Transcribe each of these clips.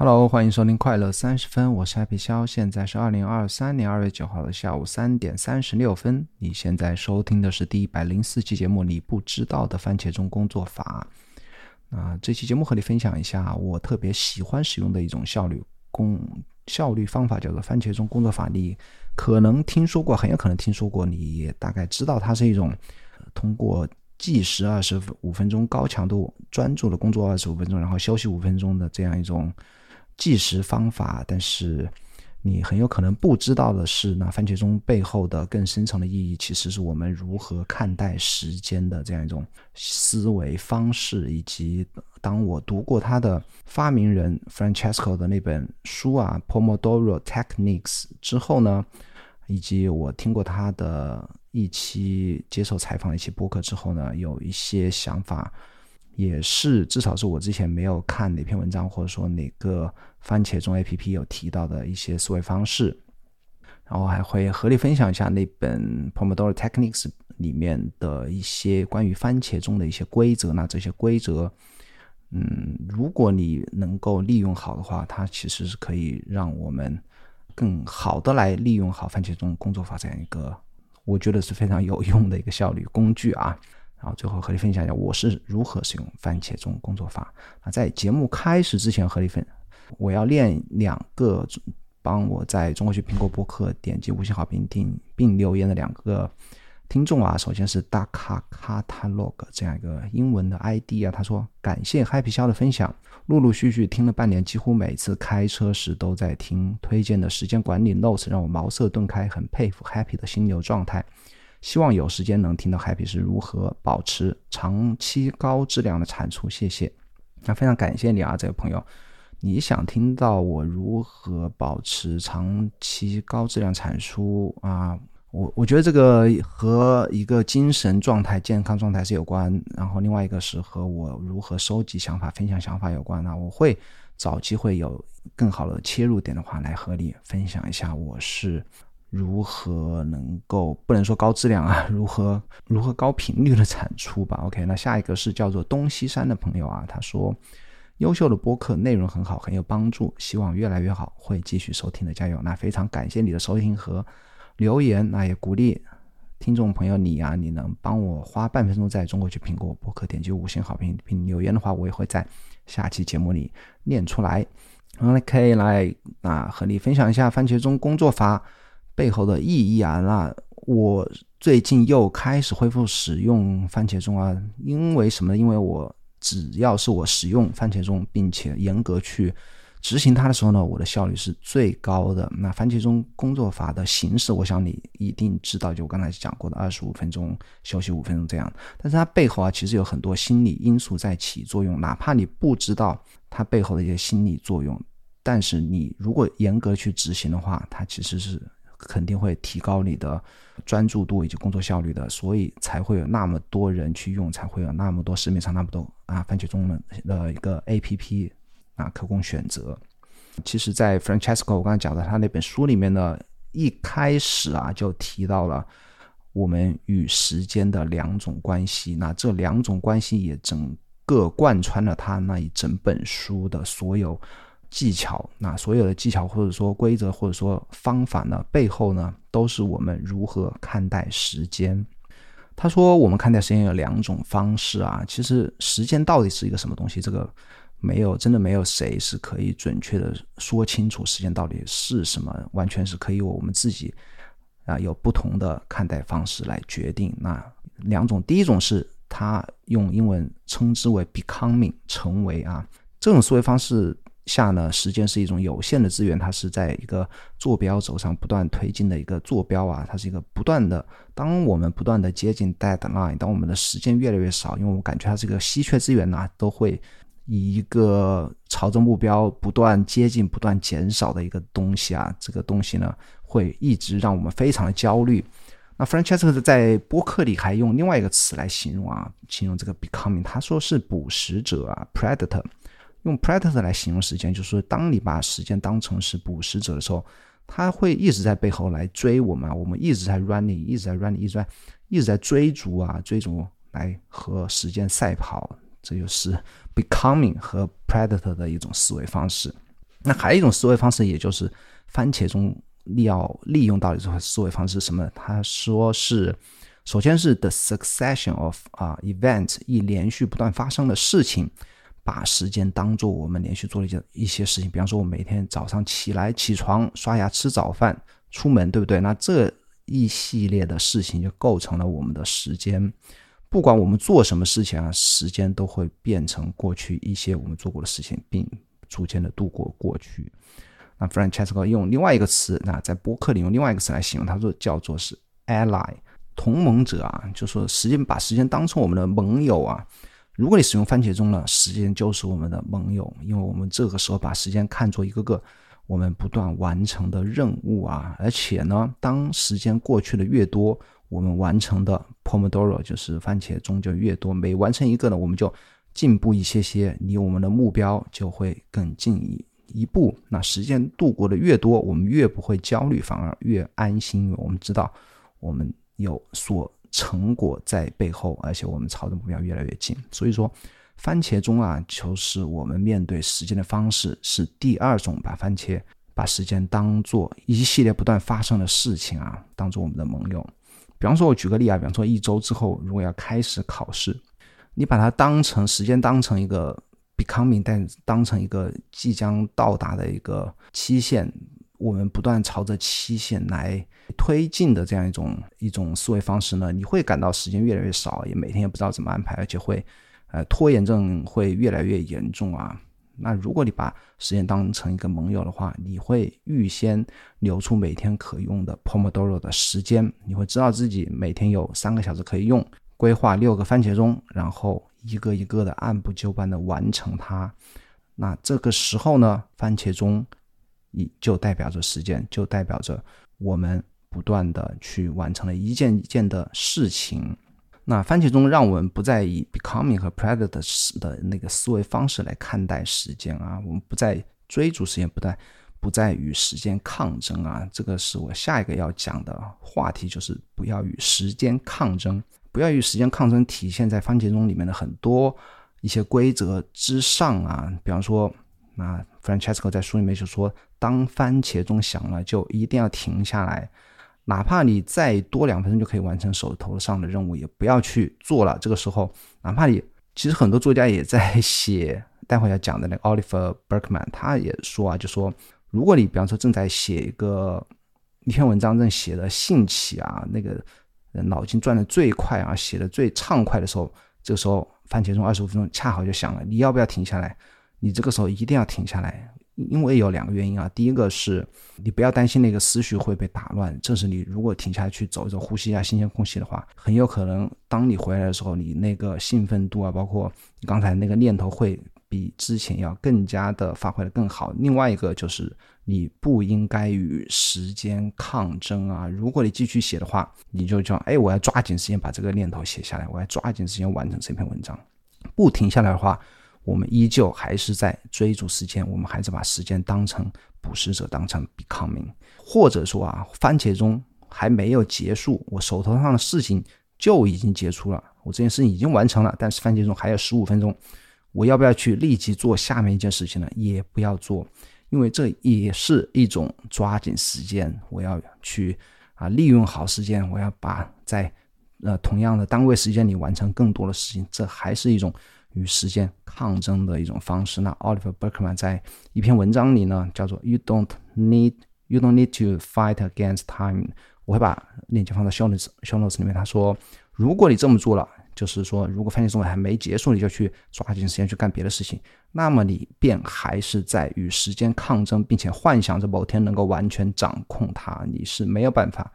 Hello，欢迎收听快乐三十分，我是 Happy 肖，现在是二零二三年二月九号的下午三点三十六分。你现在收听的是第一百零四期节目《你不知道的番茄钟工作法》。那这期节目和你分享一下我特别喜欢使用的一种效率工效率方法，叫做番茄钟工作法。你可能听说过，很有可能听说过，你也大概知道它是一种通过。计时二十五分钟，高强度专注的工作二十五分钟，然后休息五分钟的这样一种计时方法。但是你很有可能不知道的是，那番茄钟背后的更深层的意义，其实是我们如何看待时间的这样一种思维方式。以及当我读过他的发明人 Francesco 的那本书啊《Pomodoro Techniques》之后呢，以及我听过他的。一期接受采访的一期播客之后呢，有一些想法，也是至少是我之前没有看哪篇文章，或者说哪个番茄钟 A P P 有提到的一些思维方式，然后还会合理分享一下那本 Pomodoro Techniques 里面的一些关于番茄钟的一些规则。那这些规则，嗯，如果你能够利用好的话，它其实是可以让我们更好的来利用好番茄钟工作法这样一个。我觉得是非常有用的一个效率工具啊，然后最后和你分享一下我是如何使用番茄钟工作法。啊，在节目开始之前和你分，我要练两个帮我在中国区苹果播客点击五星好评并并留言的两个。听众啊，首先是大卡卡塔 log 这样一个英文的 ID 啊，他说感谢 Happy 肖的分享，陆陆续续听了半年，几乎每次开车时都在听推荐的时间管理 notes，让我茅塞顿开，很佩服 Happy 的心流状态。希望有时间能听到 Happy 是如何保持长期高质量的产出，谢谢。那非常感谢你啊，这位朋友，你想听到我如何保持长期高质量产出啊？我我觉得这个和一个精神状态、健康状态是有关，然后另外一个是和我如何收集想法、分享想法有关。那我会找机会有更好的切入点的话，来和你分享一下我是如何能够不能说高质量啊，如何如何高频率的产出吧。OK，那下一个是叫做东西山的朋友啊，他说优秀的播客内容很好，很有帮助，希望越来越好，会继续收听的，加油！那非常感谢你的收听和。留言，那也鼓励听众朋友你啊，你能帮我花半分钟在中国去苹果播客点击五星好评并留言的话，我也会在下期节目里念出来。然后可以来啊和你分享一下番茄钟工作法背后的意义啊。那我最近又开始恢复使用番茄钟啊，因为什么？因为我只要是我使用番茄钟，并且严格去。执行它的时候呢，我的效率是最高的。那番茄钟工作法的形式，我想你一定知道，就我刚才讲过的二十五分钟休息五分钟这样。但是它背后啊，其实有很多心理因素在起作用。哪怕你不知道它背后的一些心理作用，但是你如果严格去执行的话，它其实是肯定会提高你的专注度以及工作效率的。所以才会有那么多人去用，才会有那么多市面上那么多啊番茄钟的的一个 A P P。啊，可供选择。其实，在 Francesco 我刚才讲的他那本书里面呢，一开始啊就提到了我们与时间的两种关系。那这两种关系也整个贯穿了他那一整本书的所有技巧。那所有的技巧或者说规则或者说方法呢，背后呢都是我们如何看待时间。他说，我们看待时间有两种方式啊。其实，时间到底是一个什么东西？这个。没有，真的没有谁是可以准确的说清楚时间到底是什么，完全是可以我们自己啊有不同的看待方式来决定。那两种，第一种是他用英文称之为 becoming 成为啊，这种思维方式下呢，时间是一种有限的资源，它是在一个坐标轴上不断推进的一个坐标啊，它是一个不断的，当我们不断的接近 deadline，当我们的时间越来越少，因为我感觉它这个稀缺资源呢，都会。以一个朝着目标不断接近、不断减少的一个东西啊，这个东西呢，会一直让我们非常的焦虑。那 Francesco 在播客里还用另外一个词来形容啊，形容这个 becoming，他说是捕食者啊，predator。用 predator 来形容时间，就是说，当你把时间当成是捕食者的时候，他会一直在背后来追我们，我们一直在 running，一直在 running，一直在一直在追逐啊，追逐来和时间赛跑。这就是 becoming 和 predator 的一种思维方式。那还有一种思维方式，也就是番茄中要利用到的这种思维方式是什么？他说是，首先是 the succession of 啊 event，一连续不断发生的事情，把时间当做我们连续做了一件一些事情。比方说，我每天早上起来起床、刷牙、吃早饭、出门，对不对？那这一系列的事情就构成了我们的时间。不管我们做什么事情啊，时间都会变成过去一些我们做过的事情，并逐渐的度过过去。那 Francesco 用另外一个词，那在播客里用另外一个词来形容，他说叫做是 ally 同盟者啊，就说时间把时间当成我们的盟友啊。如果你使用番茄钟呢，时间就是我们的盟友，因为我们这个时候把时间看作一个个我们不断完成的任务啊，而且呢，当时间过去的越多。我们完成的 Pomodoro 就是番茄钟就越多，每完成一个呢，我们就进步一些些，离我们的目标就会更近一一步。那时间度过的越多，我们越不会焦虑，反而越安心，因为我们知道我们有所成果在背后，而且我们朝着目标越来越近。所以说，番茄钟啊，就是我们面对时间的方式，是第二种把番茄把时间当做一系列不断发生的事情啊，当做我们的盟友。比方说，我举个例啊，比方说一周之后，如果要开始考试，你把它当成时间，当成一个 becoming，但当成一个即将到达的一个期限，我们不断朝着期限来推进的这样一种一种思维方式呢，你会感到时间越来越少，也每天也不知道怎么安排，而且会，呃，拖延症会越来越严重啊。那如果你把时间当成一个盟友的话，你会预先留出每天可用的 Pomodoro 的时间，你会知道自己每天有三个小时可以用，规划六个番茄钟，然后一个一个的按部就班的完成它。那这个时候呢，番茄钟一就代表着时间，就代表着我们不断的去完成了一件一件的事情。那番茄钟让我们不再以 becoming 和 predator 的那个思维方式来看待时间啊，我们不再追逐时间，不再不再与时间抗争啊。这个是我下一个要讲的话题，就是不要与时间抗争。不要与时间抗争，体现在番茄钟里面的很多一些规则之上啊。比方说，那 Francesco 在书里面就说，当番茄钟响了，就一定要停下来。哪怕你再多两分钟就可以完成手头上的任务，也不要去做了。这个时候，哪怕你其实很多作家也在写，待会要讲的那个 Oliver Berkman，他也说啊，就说如果你比方说正在写一个一篇文章，正写的兴起啊，那个脑筋转的最快啊，写的最畅快的时候，这个时候番茄钟二十五分钟恰好就响了，你要不要停下来？你这个时候一定要停下来。因为有两个原因啊，第一个是你不要担心那个思绪会被打乱，这是你如果停下来去走一走、呼吸一下新鲜空气的话，很有可能当你回来的时候，你那个兴奋度啊，包括你刚才那个念头会比之前要更加的发挥的更好。另外一个就是你不应该与时间抗争啊，如果你继续写的话，你就叫哎，我要抓紧时间把这个念头写下来，我要抓紧时间完成这篇文章，不停下来的话。我们依旧还是在追逐时间，我们还是把时间当成捕食者，当成 becoming，或者说啊，番茄钟还没有结束，我手头上的事情就已经结束了，我这件事情已经完成了，但是番茄钟还有十五分钟，我要不要去立即做下面一件事情呢？也不要做，因为这也是一种抓紧时间，我要去啊利用好时间，我要把在呃同样的单位时间里完成更多的事情，这还是一种。与时间抗争的一种方式。那 Oliver Berkman 在一篇文章里呢，叫做 "You don't need you don't need to fight against time"。我会把链接放在 show notes show notes 里面。他说，如果你这么做了，就是说，如果番茄钟还没结束，你就去抓紧时间去干别的事情，那么你便还是在与时间抗争，并且幻想着某天能够完全掌控它。你是没有办法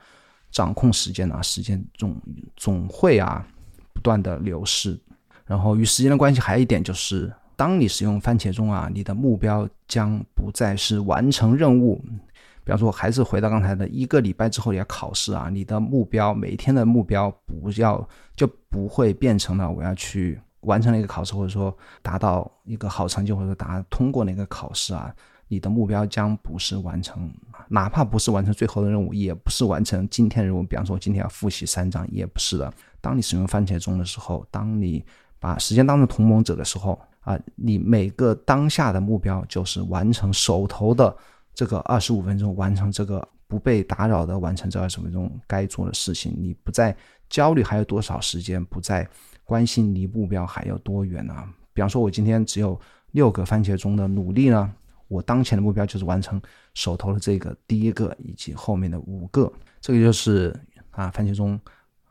掌控时间的，时间总总会啊不断的流逝。然后与时间的关系还有一点就是，当你使用番茄钟啊，你的目标将不再是完成任务。比方说，还是回到刚才的一个礼拜之后你要考试啊，你的目标每天的目标不要就不会变成了我要去完成那个考试，或者说达到一个好成绩，或者达通过那个考试啊。你的目标将不是完成，哪怕不是完成最后的任务，也不是完成今天的任务。比方说，今天要复习三章，也不是的。当你使用番茄钟的时候，当你把时间当成同盟者的时候，啊，你每个当下的目标就是完成手头的这个二十五分钟，完成这个不被打扰的完成这二十分钟该做的事情。你不再焦虑还有多少时间，不再关心离目标还有多远啊。比方说，我今天只有六个番茄钟的努力呢，我当前的目标就是完成手头的这个第一个以及后面的五个。这个就是啊，番茄钟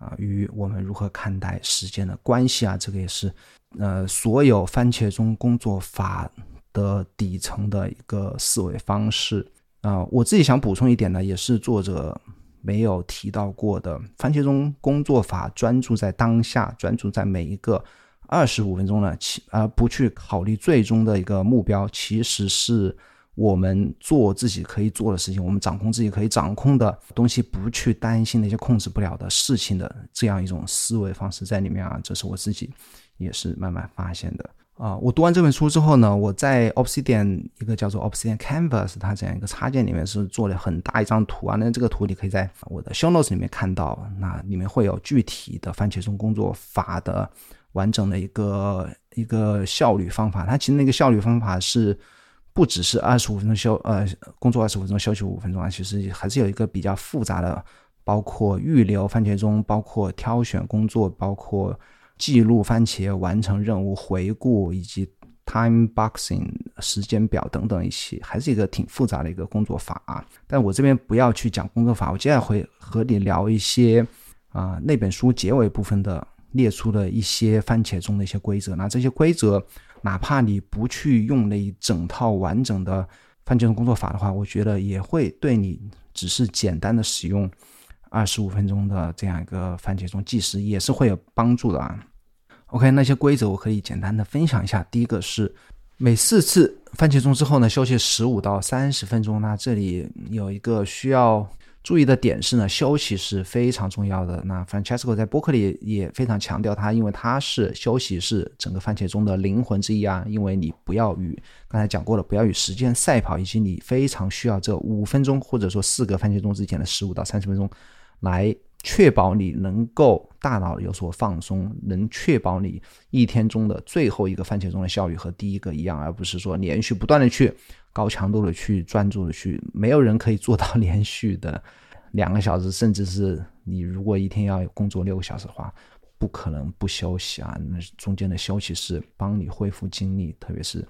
啊与我们如何看待时间的关系啊，这个也是。呃，所有番茄钟工作法的底层的一个思维方式啊，我自己想补充一点呢，也是作者没有提到过的。番茄钟工作法专注在当下，专注在每一个二十五分钟呢，其而不去考虑最终的一个目标，其实是我们做自己可以做的事情，我们掌控自己可以掌控的东西，不去担心那些控制不了的事情的这样一种思维方式在里面啊，这是我自己。也是慢慢发现的啊！我读完这本书之后呢，我在 Obsidian 一个叫做 Obsidian Canvas 它这样一个插件里面是做了很大一张图啊。那这个图你可以在我的 Show Notes 里面看到，那里面会有具体的番茄钟工作法的完整的一个一个效率方法。它其实那个效率方法是不只是二十五分钟休呃工作二十五分钟休息五分钟啊，其实还是有一个比较复杂的，包括预留番茄钟，包括挑选工作，包括。记录番茄完成任务、回顾以及 time boxing 时间表等等一些，还是一个挺复杂的一个工作法啊。但我这边不要去讲工作法，我接下来会和你聊一些啊那本书结尾部分的列出的一些番茄钟的一些规则。那这些规则，哪怕你不去用那一整套完整的番茄钟工作法的话，我觉得也会对你只是简单的使用二十五分钟的这样一个番茄钟计时也是会有帮助的啊。OK，那些规则我可以简单的分享一下。第一个是每四次番茄钟之后呢，休息十五到三十分钟。那这里有一个需要注意的点是呢，休息是非常重要的。那 Francesco 在播客里也非常强调它，因为它是休息是整个番茄钟的灵魂之一啊。因为你不要与刚才讲过了，不要与时间赛跑，以及你非常需要这五分钟或者说四个番茄钟之前的十五到三十分钟来。确保你能够大脑有所放松，能确保你一天中的最后一个番茄钟的效率和第一个一样，而不是说连续不断的去高强度的去专注的去，没有人可以做到 连续的两个小时，甚至是你如果一天要工作六个小时的话，不可能不休息啊，那中间的休息是帮你恢复精力，特别是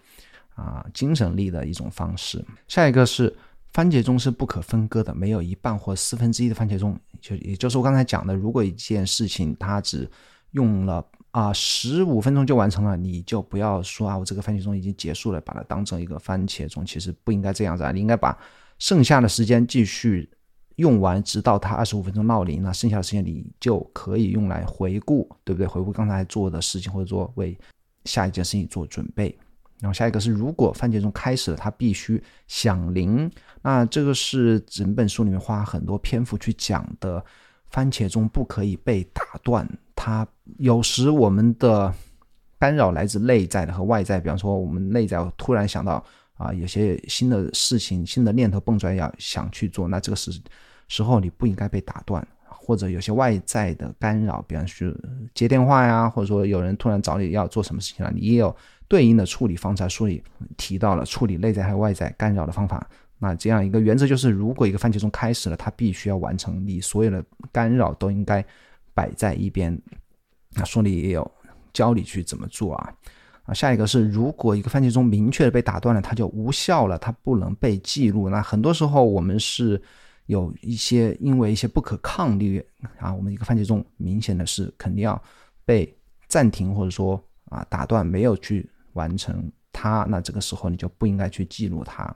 啊精神力的一种方式。下一个是。番茄钟是不可分割的，没有一半或四分之一的番茄钟，就也就是我刚才讲的，如果一件事情它只用了啊十五分钟就完成了，你就不要说啊我这个番茄钟已经结束了，把它当成一个番茄钟，其实不应该这样子啊，你应该把剩下的时间继续用完，直到它二十五分钟闹铃，那剩下的时间你就可以用来回顾，对不对？回顾刚才做的事情，或者说为下一件事情做准备。然后下一个是，如果番茄钟开始了，它必须响铃。那这个是整本书里面花很多篇幅去讲的，番茄钟不可以被打断。它有时我们的干扰来自内在的和外在，比方说我们内在突然想到啊，有些新的事情、新的念头蹦出来要想去做，那这个时时候你不应该被打断。或者有些外在的干扰，比方说接电话呀，或者说有人突然找你要做什么事情了，你也有。对应的处理方法书里提到了处理内在和外在干扰的方法。那这样一个原则就是，如果一个番茄钟开始了，它必须要完成，你所有的干扰都应该摆在一边。那书里也有教你去怎么做啊。啊，下一个是，如果一个番茄钟明确的被打断了，它就无效了，它不能被记录。那很多时候我们是有一些因为一些不可抗力啊，我们一个番茄钟明显的是肯定要被暂停或者说啊打断，没有去。完成它，那这个时候你就不应该去记录它。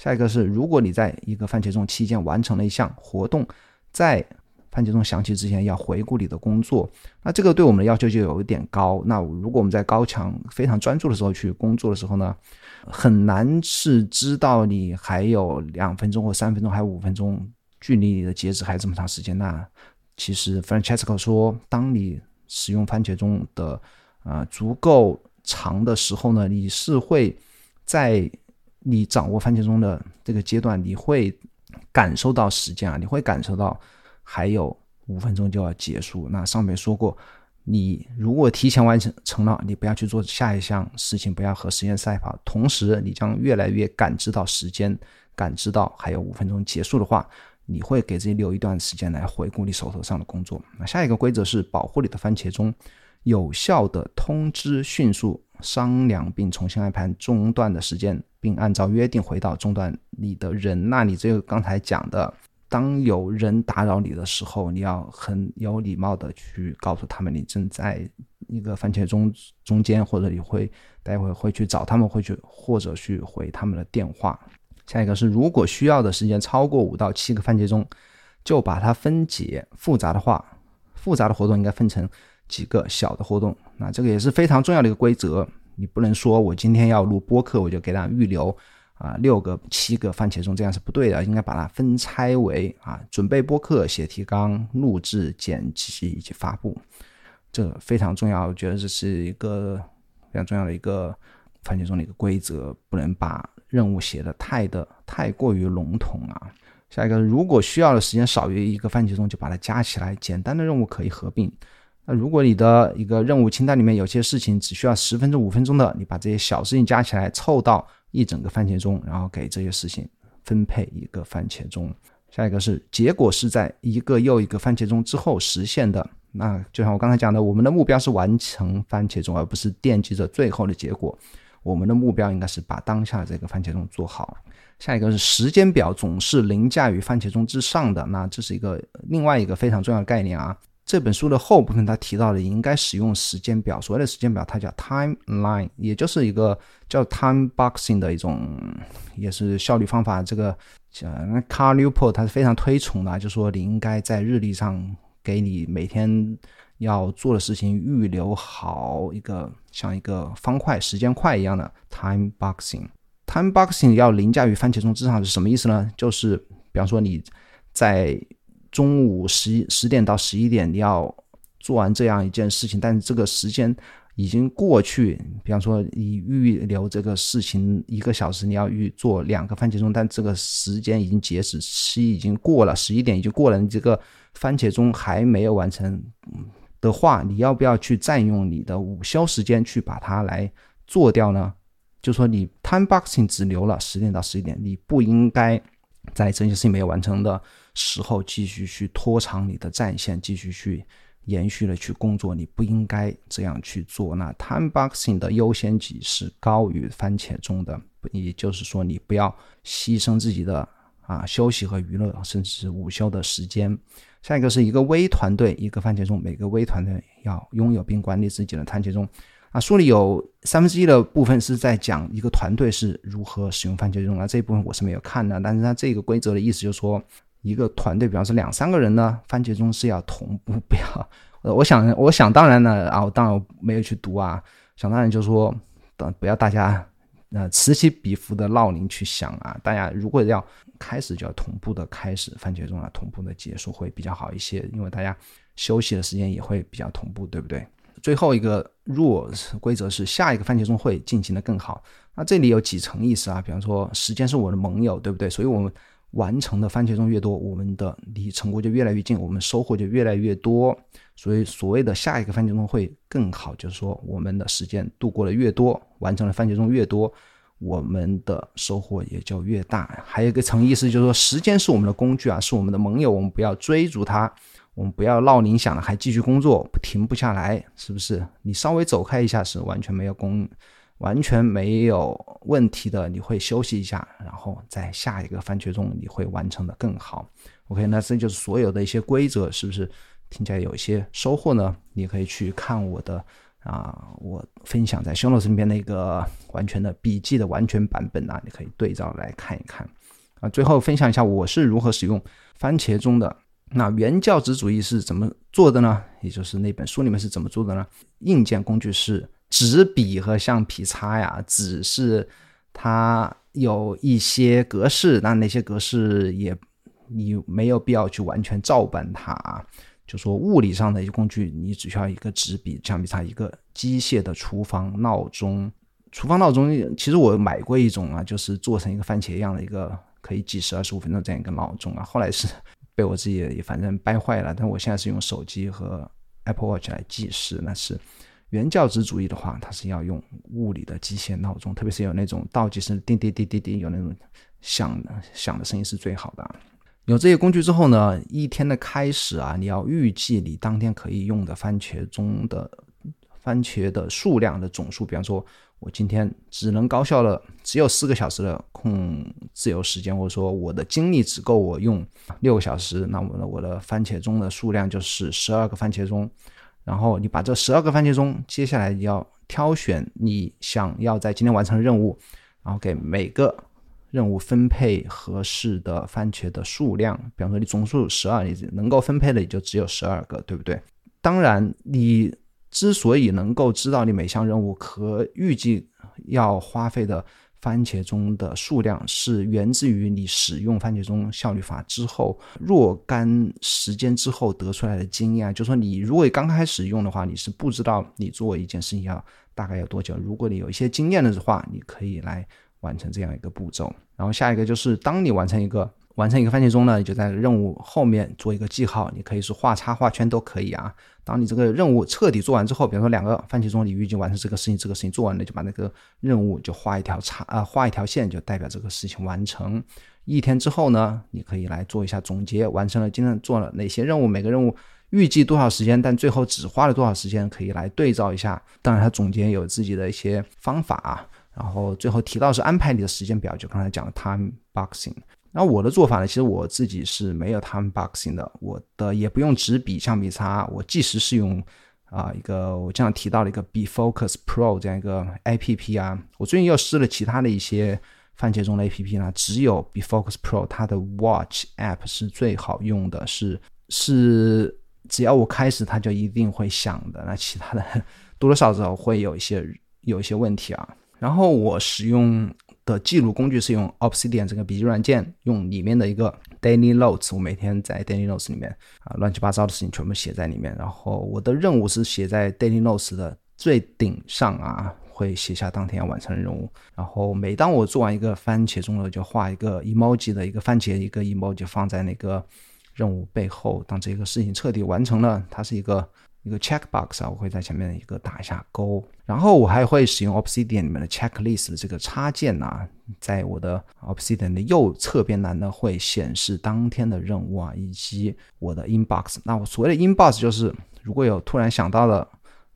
下一个是，如果你在一个番茄钟期间完成了一项活动，在番茄钟响起之前要回顾你的工作，那这个对我们的要求就有一点高。那如果我们在高强非常专注的时候去工作的时候呢，很难是知道你还有两分钟或三分钟，还有五分钟，距离你的截止还有这么长时间。那其实 Francesco 说，当你使用番茄钟的啊足够。长的时候呢，你是会在你掌握番茄钟的这个阶段，你会感受到时间啊，你会感受到还有五分钟就要结束。那上面说过，你如果提前完成成了，你不要去做下一项事情，不要和时间赛跑。同时，你将越来越感知到时间，感知到还有五分钟结束的话，你会给自己留一段时间来回顾你手头上的工作。那下一个规则是保护你的番茄钟，有效的通知迅速商量并重新安排中断的时间，并按照约定回到中断你的人。那你这个刚才讲的。当有人打扰你的时候，你要很有礼貌的去告诉他们你正在一个番茄钟中间，或者你会待会会去找他们，会去或者去回他们的电话。下一个是，如果需要的时间超过五到七个番茄钟，就把它分解。复杂的话，复杂的活动应该分成几个小的活动。那这个也是非常重要的一个规则，你不能说我今天要录播客，我就给大家预留。啊，六个、七个番茄钟这样是不对的，应该把它分拆为啊，准备播客、写提纲、录制、剪辑以及发布，这非常重要。我觉得这是一个非常重要的一个番茄钟的一个规则，不能把任务写的太的太过于笼统啊。下一个，如果需要的时间少于一个番茄钟，就把它加起来。简单的任务可以合并。那如果你的一个任务清单里面有些事情只需要十分钟、五分钟的，你把这些小事情加起来，凑到。一整个番茄钟，然后给这些事情分配一个番茄钟。下一个是结果是在一个又一个番茄钟之后实现的。那就像我刚才讲的，我们的目标是完成番茄钟，而不是惦记着最后的结果。我们的目标应该是把当下这个番茄钟做好。下一个是时间表总是凌驾于番茄钟之上的。那这是一个另外一个非常重要的概念啊。这本书的后部分，他提到的应该使用时间表。所谓的时间表，它叫 timeline，也就是一个叫 time boxing 的一种，也是效率方法。这个呃，Carl Newport 他是非常推崇的，就说你应该在日历上给你每天要做的事情预留好一个像一个方块、时间块一样的 time boxing。time boxing 要凌驾于番茄钟之上是什么意思呢？就是比方说你在中午十十点到十一点，你要做完这样一件事情，但是这个时间已经过去。比方说，你预留这个事情一个小时，你要预做两个番茄钟，但这个时间已经截止期已经过了，十一点已经过了，你这个番茄钟还没有完成的话，你要不要去占用你的午休时间去把它来做掉呢？就说你 time boxing 只留了十点到十一点，你不应该在这件事情没有完成的。时候继续去拖长你的战线，继续去延续的去工作，你不应该这样去做。那 time boxing 的优先级是高于番茄钟的，也就是说，你不要牺牲自己的啊休息和娱乐，甚至是午休的时间。下一个是一个微团队，一个番茄钟，每个微团队要拥有并管理自己的番茄钟。啊，书里有三分之一的部分是在讲一个团队是如何使用番茄钟，那这一部分我是没有看的。但是它这个规则的意思就是说。一个团队，比方说两三个人呢，番茄钟是要同步，不要。呃，我想，我想当然呢，啊，我当然没有去读啊。想当然就是说，等不要大家呃此起彼伏的闹铃去响啊。大家如果要开始，就要同步的开始番茄钟啊，同步的结束会比较好一些，因为大家休息的时间也会比较同步，对不对？最后一个若规则是下一个番茄钟会进行的更好。那这里有几层意思啊？比方说，时间是我的盟友，对不对？所以我们。完成的番茄钟越多，我们的离成果就越来越近，我们收获就越来越多。所以所谓的下一个番茄钟会更好，就是说我们的时间度过的越多，完成的番茄钟越多，我们的收获也就越大。还有一个层意思就是说，时间是我们的工具啊，是我们的盟友，我们不要追逐它，我们不要闹铃响了还继续工作，停不下来，是不是？你稍微走开一下是完全没有功。完全没有问题的，你会休息一下，然后在下一个番茄钟你会完成的更好。OK，那这就是所有的一些规则，是不是听起来有一些收获呢？你可以去看我的啊，我分享在修诺身边那个完全的笔记的完全版本啊，你可以对照来看一看啊。最后分享一下我是如何使用番茄钟的。那原教旨主义是怎么做的呢？也就是那本书里面是怎么做的呢？硬件工具是。纸笔和橡皮擦呀，纸是它有一些格式，那那些格式也你没有必要去完全照搬它啊。就说物理上的一些工具，你只需要一个纸笔、橡皮擦，一个机械的厨房闹钟。厨房闹钟其实我买过一种啊，就是做成一个番茄一样的一个可以计时二十五分钟这样一个闹钟啊。后来是被我自己也反正掰坏了，但我现在是用手机和。Apple Watch 来计时，那是原教旨主义的话，它是要用物理的机械闹钟，特别是有那种倒计时，叮叮叮叮叮，有那种响的响的声音是最好的。有这些工具之后呢，一天的开始啊，你要预计你当天可以用的番茄钟的番茄的数量的总数，比方说。我今天只能高效的只有四个小时的空自由时间，或者说我的精力只够我用六个小时，那么呢，我的番茄钟的数量就是十二个番茄钟。然后你把这十二个番茄钟，接下来要挑选你想要在今天完成的任务，然后给每个任务分配合适的番茄的数量。比方说你总数十二，你能够分配的也就只有十二个，对不对？当然你。之所以能够知道你每项任务可预计要花费的番茄钟的数量，是源自于你使用番茄钟效率法之后若干时间之后得出来的经验。就说你如果刚开始用的话，你是不知道你做一件事情要大概要多久。如果你有一些经验的话，你可以来完成这样一个步骤。然后下一个就是，当你完成一个。完成一个番茄钟呢，你就在任务后面做一个记号，你可以是画叉画圈都可以啊。当你这个任务彻底做完之后，比如说两个番茄钟，你预计完成这个事情，这个事情做完了，就把那个任务就画一条叉啊，画一条线，就代表这个事情完成。一天之后呢，你可以来做一下总结，完成了今天做了哪些任务，每个任务预计多少时间，但最后只花了多少时间，可以来对照一下。当然，它总结有自己的一些方法啊。然后最后提到是安排你的时间表，就刚才讲的 time boxing。那我的做法呢？其实我自己是没有 time boxing 的，我的也不用纸笔、橡皮擦，我即使是用啊一个我这样提到了一个 Be Focus Pro 这样一个 A P P 啊。我最近又试了其他的一些番茄钟的 A P P 呢，只有 Be Focus Pro 它的 Watch App 是最好用的，是是只要我开始它就一定会响的。那其他的 多多少少会有一些有一些问题啊。然后我使用。的记录工具是用 Obsidian 这个笔记软件，用里面的一个 Daily Notes，我每天在 Daily Notes 里面啊乱七八糟的事情全部写在里面。然后我的任务是写在 Daily Notes 的最顶上啊，会写下当天要完成的任务。然后每当我做完一个番茄钟了，就画一个 emoji 的一个番茄一个 emoji 放在那个任务背后。当这个事情彻底完成了，它是一个。一个 checkbox 啊，我会在前面一个打一下勾，然后我还会使用 Obsidian 里面的 checklist 的这个插件呐，在我的 Obsidian 的右侧边栏呢，会显示当天的任务啊，以及我的 inbox。那我所谓的 inbox 就是如果有突然想到的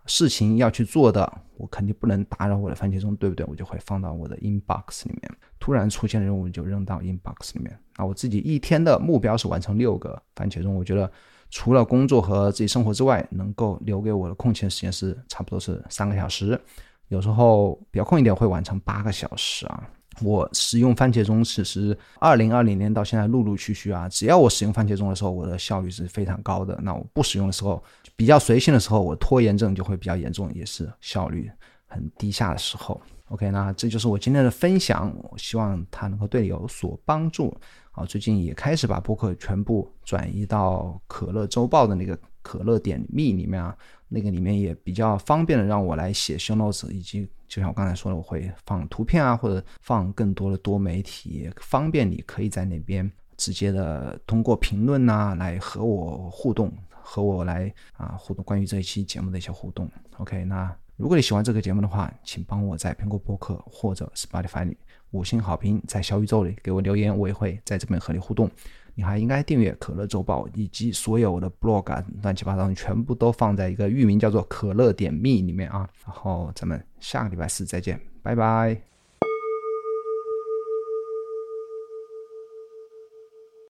事情要去做的，我肯定不能打扰我的番茄钟，对不对？我就会放到我的 inbox 里面。突然出现的任务就扔到 inbox 里面。啊，我自己一天的目标是完成六个番茄钟，我觉得。除了工作和自己生活之外，能够留给我的空闲时间是差不多是三个小时，有时候比较空一点会完成八个小时啊。我使用番茄钟，其实二零二零年到现在陆陆续续啊，只要我使用番茄钟的时候，我的效率是非常高的。那我不使用的时候，比较随性的时候，我拖延症就会比较严重，也是效率很低下的时候。OK，那这就是我今天的分享，我希望它能够对你有所帮助。啊，最近也开始把播客全部转移到可乐周报的那个可乐点密里面啊，那个里面也比较方便的让我来写 show notes，以及就像我刚才说的，我会放图片啊，或者放更多的多媒体，方便你可以在那边直接的通过评论呐来和我互动，和我来啊互动关于这一期节目的一些互动。OK，那如果你喜欢这个节目的话，请帮我在苹果播客或者 Spotify 里。五星好评，在小宇宙里给我留言，我也会在这边和你互动。你还应该订阅可乐周报，以及所有的 blog，乱七八糟，全部都放在一个域名叫做可乐点 me 里面啊。然后咱们下个礼拜四再见，拜拜。